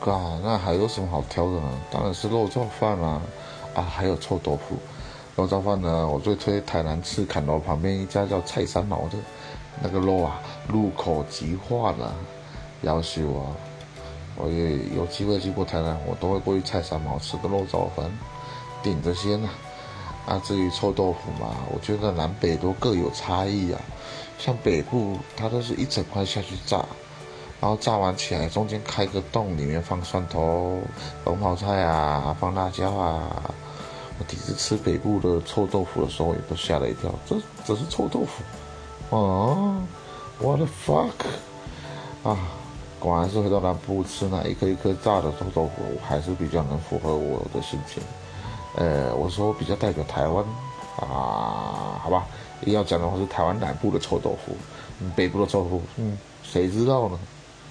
啊，那还有什么好挑的呢？当然是肉燥饭啦，啊，还有臭豆腐。肉燥饭呢，我最推台南赤坎楼旁边一家叫蔡三毛的，那个肉啊，入口即化了。要求啊，我也有机会去过台南，我都会过去蔡三毛吃个肉燥饭，顶着先呐。啊，至于臭豆腐嘛，我觉得南北都各有差异啊。像北部，它都是一整块下去炸。然后炸完起来，中间开个洞，里面放蒜头、龙泡菜啊，放辣椒啊。我第一次吃北部的臭豆腐的时候，也都吓了一跳。这这是臭豆腐啊？What the fuck？啊，果然是回到南部吃那一颗一颗炸的臭豆腐，还是比较能符合我的心情。呃，我说比较代表台湾啊，好吧？要讲的话是台湾南部的臭豆腐，北部的臭豆腐，嗯，谁知道呢？